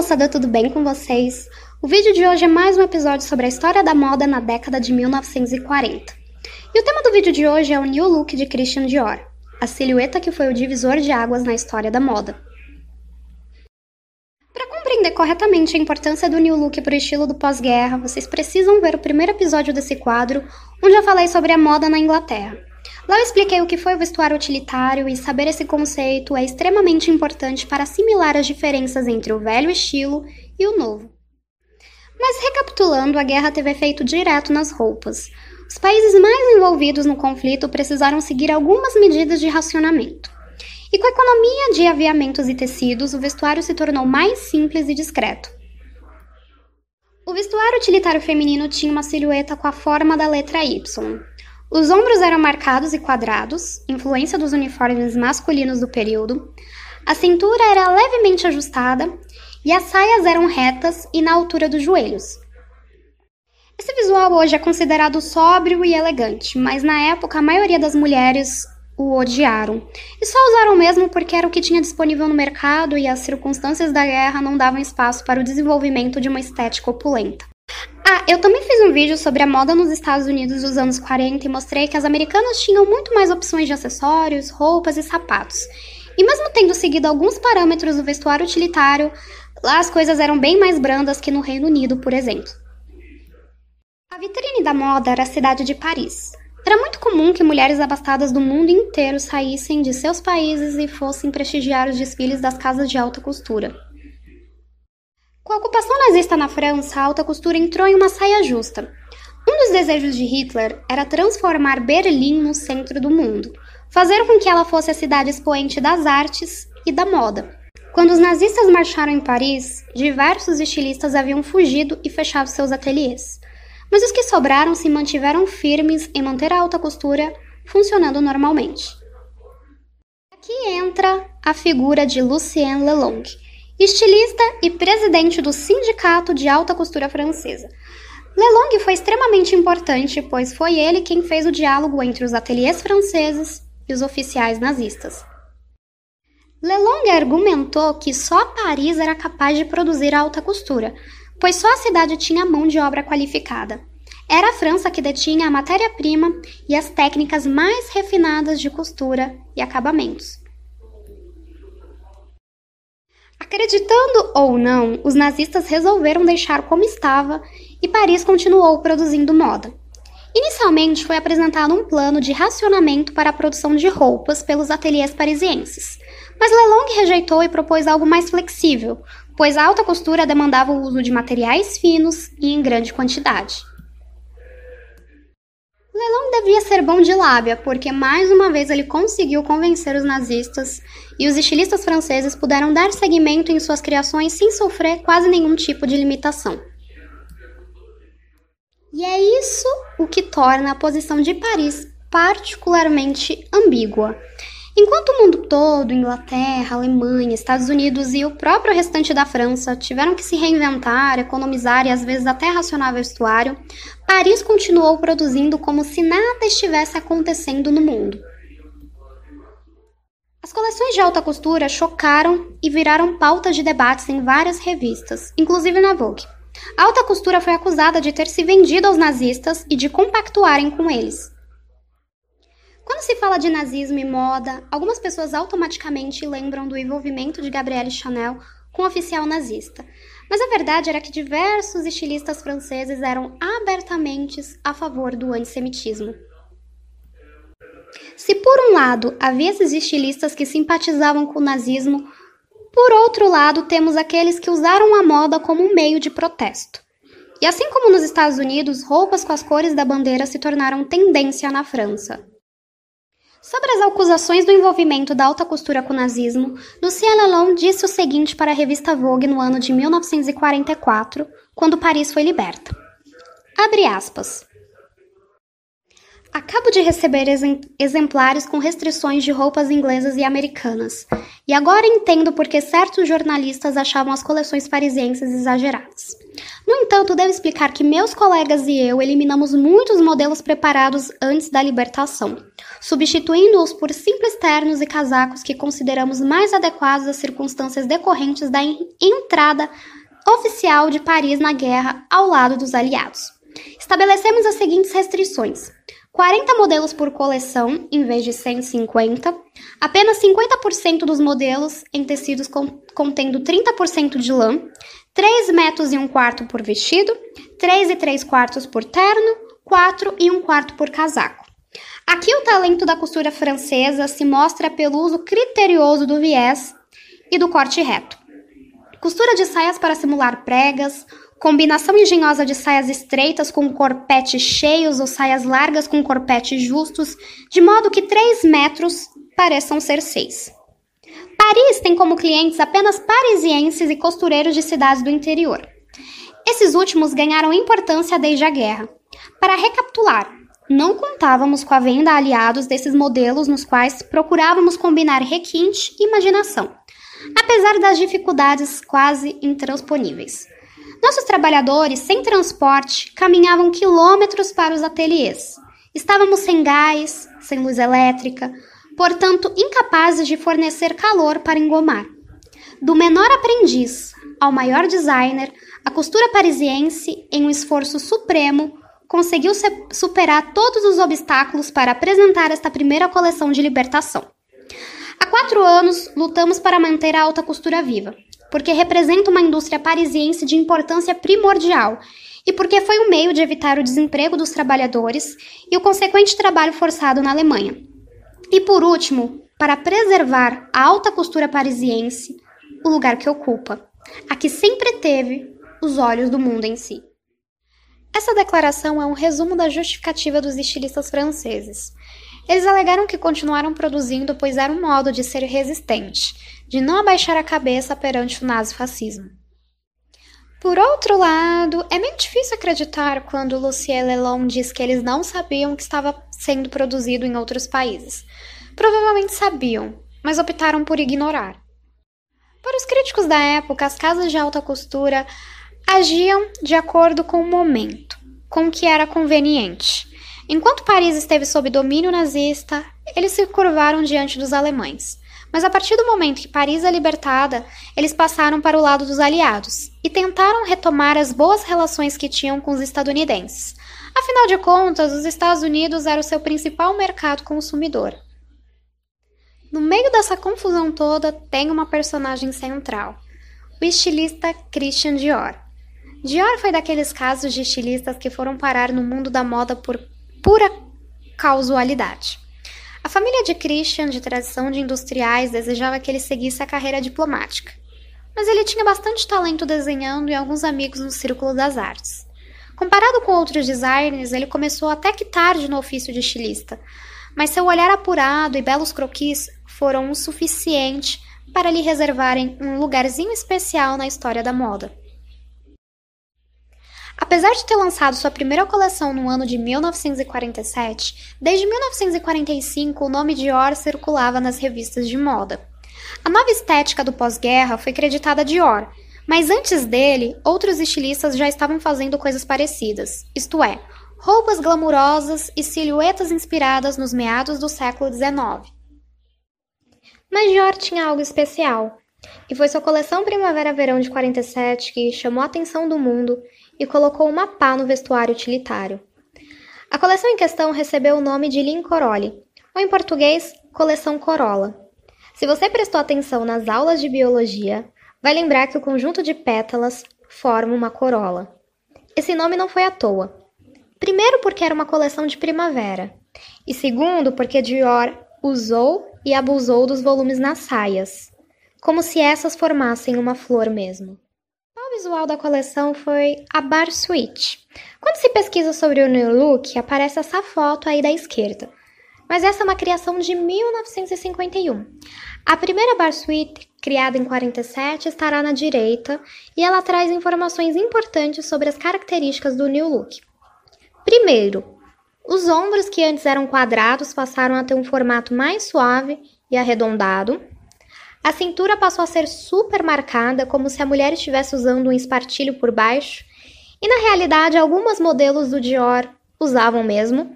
moçada, tudo bem com vocês? O vídeo de hoje é mais um episódio sobre a história da moda na década de 1940. E o tema do vídeo de hoje é o New Look de Christian Dior, a silhueta que foi o divisor de águas na história da moda. Para compreender corretamente a importância do New Look para o estilo do pós-guerra, vocês precisam ver o primeiro episódio desse quadro, onde eu falei sobre a moda na Inglaterra. Lá eu expliquei o que foi o vestuário utilitário e saber esse conceito é extremamente importante para assimilar as diferenças entre o velho estilo e o novo. Mas recapitulando, a guerra teve efeito direto nas roupas. Os países mais envolvidos no conflito precisaram seguir algumas medidas de racionamento. E com a economia de aviamentos e tecidos, o vestuário se tornou mais simples e discreto. O vestuário utilitário feminino tinha uma silhueta com a forma da letra Y, os ombros eram marcados e quadrados, influência dos uniformes masculinos do período. A cintura era levemente ajustada e as saias eram retas e na altura dos joelhos. Esse visual hoje é considerado sóbrio e elegante, mas na época a maioria das mulheres o odiaram. E só usaram mesmo porque era o que tinha disponível no mercado e as circunstâncias da guerra não davam espaço para o desenvolvimento de uma estética opulenta. Ah, eu também fiz um vídeo sobre a moda nos Estados Unidos dos anos 40 e mostrei que as americanas tinham muito mais opções de acessórios, roupas e sapatos. E mesmo tendo seguido alguns parâmetros do vestuário utilitário, lá as coisas eram bem mais brandas que no Reino Unido, por exemplo. A vitrine da moda era a cidade de Paris. Era muito comum que mulheres abastadas do mundo inteiro saíssem de seus países e fossem prestigiar os desfiles das casas de alta costura. Com a ocupação nazista na França, a alta costura entrou em uma saia justa. Um dos desejos de Hitler era transformar Berlim no centro do mundo, fazer com que ela fosse a cidade expoente das artes e da moda. Quando os nazistas marcharam em Paris, diversos estilistas haviam fugido e fechado seus ateliês. Mas os que sobraram se mantiveram firmes em manter a alta costura funcionando normalmente. Aqui entra a figura de Lucien Lelong, estilista e presidente do Sindicato de Alta Costura Francesa. Lelong foi extremamente importante, pois foi ele quem fez o diálogo entre os ateliês franceses e os oficiais nazistas. Lelong argumentou que só Paris era capaz de produzir alta costura, pois só a cidade tinha mão de obra qualificada. Era a França que detinha a matéria-prima e as técnicas mais refinadas de costura e acabamentos. Acreditando ou não, os nazistas resolveram deixar como estava e Paris continuou produzindo moda. Inicialmente foi apresentado um plano de racionamento para a produção de roupas pelos ateliês parisienses, mas Lelong rejeitou e propôs algo mais flexível, pois a alta costura demandava o uso de materiais finos e em grande quantidade. Lelong devia ser bom de lábia, porque mais uma vez ele conseguiu convencer os nazistas e os estilistas franceses puderam dar seguimento em suas criações sem sofrer quase nenhum tipo de limitação. E é isso o que torna a posição de Paris particularmente ambígua. Enquanto o mundo todo, Inglaterra, Alemanha, Estados Unidos e o próprio restante da França tiveram que se reinventar, economizar e às vezes até racionar vestuário, Paris continuou produzindo como se nada estivesse acontecendo no mundo. As coleções de alta costura chocaram e viraram pauta de debates em várias revistas, inclusive na Vogue. A alta costura foi acusada de ter se vendido aos nazistas e de compactuarem com eles. Quando se fala de nazismo e moda, algumas pessoas automaticamente lembram do envolvimento de Gabrielle Chanel com o oficial nazista. Mas a verdade era que diversos estilistas franceses eram abertamente a favor do antissemitismo. Se por um lado havia esses estilistas que simpatizavam com o nazismo, por outro lado temos aqueles que usaram a moda como um meio de protesto. E assim como nos Estados Unidos, roupas com as cores da bandeira se tornaram tendência na França. Sobre as acusações do envolvimento da alta costura com o nazismo, Lucien Lelon disse o seguinte para a revista Vogue no ano de 1944, quando Paris foi liberta. Abre aspas. Acabo de receber exemplares com restrições de roupas inglesas e americanas, e agora entendo por que certos jornalistas achavam as coleções parisienses exageradas. No entanto, devo explicar que meus colegas e eu eliminamos muitos modelos preparados antes da libertação, substituindo-os por simples ternos e casacos que consideramos mais adequados às circunstâncias decorrentes da entrada oficial de Paris na guerra ao lado dos aliados. Estabelecemos as seguintes restrições: 40 modelos por coleção, em vez de 150. Apenas 50% dos modelos em tecidos contendo 30% de lã. 3 metros e um quarto por vestido. 3 e 3 quartos por terno. 4 e um quarto por casaco. Aqui o talento da costura francesa se mostra pelo uso criterioso do viés e do corte reto. Costura de saias para simular pregas, Combinação engenhosa de saias estreitas com corpetes cheios ou saias largas com corpetes justos, de modo que 3 metros pareçam ser 6. Paris tem como clientes apenas parisienses e costureiros de cidades do interior. Esses últimos ganharam importância desde a guerra. Para recapitular, não contávamos com a venda a aliados desses modelos nos quais procurávamos combinar requinte e imaginação, apesar das dificuldades quase intransponíveis. Nossos trabalhadores, sem transporte, caminhavam quilômetros para os ateliês. Estávamos sem gás, sem luz elétrica, portanto incapazes de fornecer calor para engomar. Do menor aprendiz ao maior designer, a costura parisiense, em um esforço supremo, conseguiu superar todos os obstáculos para apresentar esta primeira coleção de libertação. Há quatro anos, lutamos para manter a alta costura viva porque representa uma indústria parisiense de importância primordial e porque foi um meio de evitar o desemprego dos trabalhadores e o consequente trabalho forçado na Alemanha. E por último, para preservar a alta costura parisiense, o lugar que ocupa, a que sempre teve os olhos do mundo em si. Essa declaração é um resumo da justificativa dos estilistas franceses. Eles alegaram que continuaram produzindo pois era um modo de ser resistente, de não abaixar a cabeça perante o nazifascismo. Por outro lado, é meio difícil acreditar quando Lucien Lelon diz que eles não sabiam que estava sendo produzido em outros países. Provavelmente sabiam, mas optaram por ignorar. Para os críticos da época, as casas de alta costura agiam de acordo com o momento, com o que era conveniente. Enquanto Paris esteve sob domínio nazista, eles se curvaram diante dos alemães. Mas a partir do momento que Paris é libertada, eles passaram para o lado dos aliados e tentaram retomar as boas relações que tinham com os estadunidenses. Afinal de contas, os Estados Unidos era o seu principal mercado consumidor. No meio dessa confusão toda, tem uma personagem central, o estilista Christian Dior. Dior foi daqueles casos de estilistas que foram parar no mundo da moda por pura causalidade. Família de Christian, de tradição de industriais, desejava que ele seguisse a carreira diplomática. Mas ele tinha bastante talento desenhando e alguns amigos no círculo das artes. Comparado com outros designers, ele começou até que tarde no ofício de estilista, mas seu olhar apurado e belos croquis foram o suficiente para lhe reservarem um lugarzinho especial na história da moda. Apesar de ter lançado sua primeira coleção no ano de 1947, desde 1945 o nome Dior circulava nas revistas de moda. A nova estética do pós-guerra foi creditada a Dior, mas antes dele, outros estilistas já estavam fazendo coisas parecidas, isto é, roupas glamourosas e silhuetas inspiradas nos meados do século XIX. Mas Dior tinha algo especial, e foi sua coleção Primavera-Verão de 47 que chamou a atenção do mundo e colocou uma pá no vestuário utilitário. A coleção em questão recebeu o nome de Lin Corolli, ou em português, Coleção Corolla. Se você prestou atenção nas aulas de biologia, vai lembrar que o conjunto de pétalas forma uma corola. Esse nome não foi à toa. Primeiro, porque era uma coleção de primavera, e segundo, porque Dior usou e abusou dos volumes nas saias, como se essas formassem uma flor mesmo visual da coleção foi a Bar Suite. Quando se pesquisa sobre o New Look, aparece essa foto aí da esquerda. Mas essa é uma criação de 1951. A primeira Bar Suite, criada em 47, estará na direita e ela traz informações importantes sobre as características do New Look. Primeiro, os ombros que antes eram quadrados passaram a ter um formato mais suave e arredondado. A cintura passou a ser super marcada, como se a mulher estivesse usando um espartilho por baixo, E na realidade, algumas modelos do Dior usavam mesmo.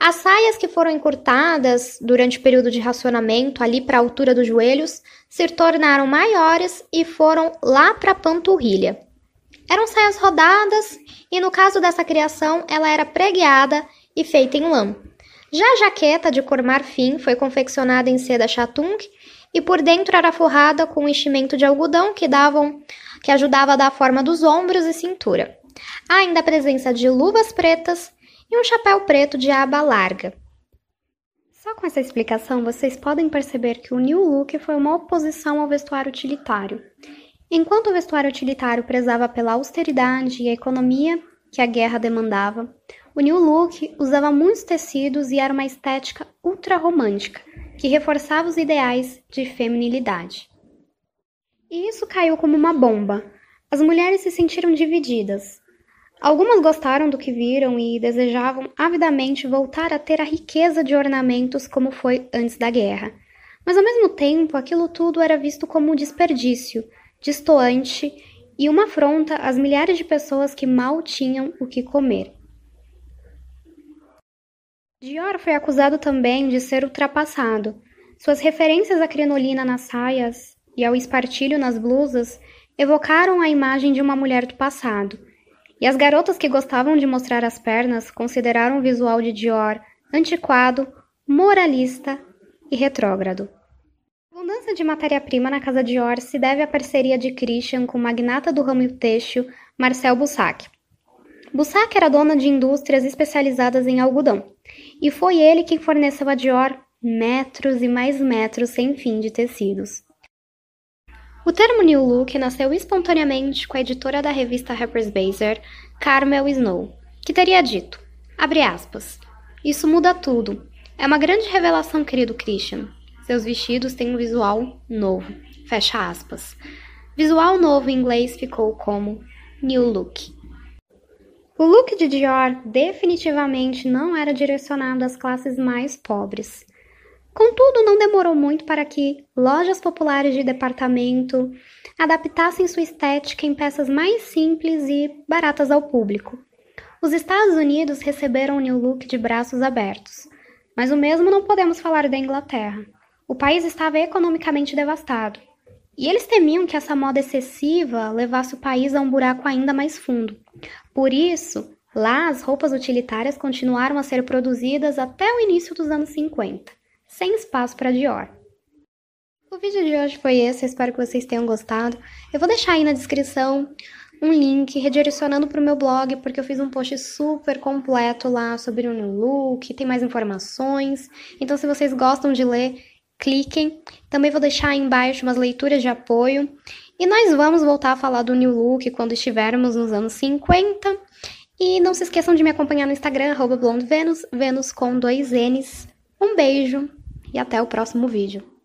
As saias que foram encurtadas durante o período de racionamento, ali para a altura dos joelhos, se tornaram maiores e foram lá para a panturrilha. Eram saias rodadas e, no caso dessa criação, ela era pregueada e feita em lã. Já a jaqueta de cor marfim foi confeccionada em seda chatung e por dentro era forrada com um enchimento de algodão que davam que ajudava a dar a forma dos ombros e cintura. Há ainda a presença de luvas pretas e um chapéu preto de aba larga. Só com essa explicação vocês podem perceber que o New Look foi uma oposição ao vestuário utilitário. Enquanto o vestuário utilitário prezava pela austeridade e a economia que a guerra demandava, o New Look usava muitos tecidos e era uma estética ultra romântica, que reforçava os ideais de feminilidade. E isso caiu como uma bomba. As mulheres se sentiram divididas. Algumas gostaram do que viram e desejavam avidamente voltar a ter a riqueza de ornamentos como foi antes da guerra. Mas ao mesmo tempo, aquilo tudo era visto como um desperdício, distoante e uma afronta às milhares de pessoas que mal tinham o que comer. Dior foi acusado também de ser ultrapassado. Suas referências à crinolina nas saias e ao espartilho nas blusas evocaram a imagem de uma mulher do passado. E as garotas que gostavam de mostrar as pernas consideraram o visual de Dior antiquado, moralista e retrógrado. A abundância de matéria-prima na casa Dior se deve à parceria de Christian com o magnata do ramo têxtil Marcel Bussac. Bussac era dona de indústrias especializadas em algodão, e foi ele quem forneceu a Dior metros e mais metros sem fim de tecidos. O termo New Look nasceu espontaneamente com a editora da revista Harper's Bazaar, Carmel Snow, que teria dito, aspas, isso muda tudo. É uma grande revelação, querido Christian. Seus vestidos têm um visual novo. Fecha aspas. Visual novo em inglês ficou como New Look. O look de Dior definitivamente não era direcionado às classes mais pobres. Contudo, não demorou muito para que lojas populares de departamento adaptassem sua estética em peças mais simples e baratas ao público. Os Estados Unidos receberam o New Look de braços abertos, mas o mesmo não podemos falar da Inglaterra. O país estava economicamente devastado, e eles temiam que essa moda excessiva levasse o país a um buraco ainda mais fundo. Por isso, lá as roupas utilitárias continuaram a ser produzidas até o início dos anos 50, sem espaço para Dior. O vídeo de hoje foi esse, espero que vocês tenham gostado. Eu vou deixar aí na descrição um link redirecionando para o meu blog, porque eu fiz um post super completo lá sobre o new look, tem mais informações. Então, se vocês gostam de ler, cliquem. Também vou deixar aí embaixo umas leituras de apoio. E nós vamos voltar a falar do New Look quando estivermos nos anos 50. E não se esqueçam de me acompanhar no Instagram, blondevenus, Venus com dois N's. Um beijo e até o próximo vídeo.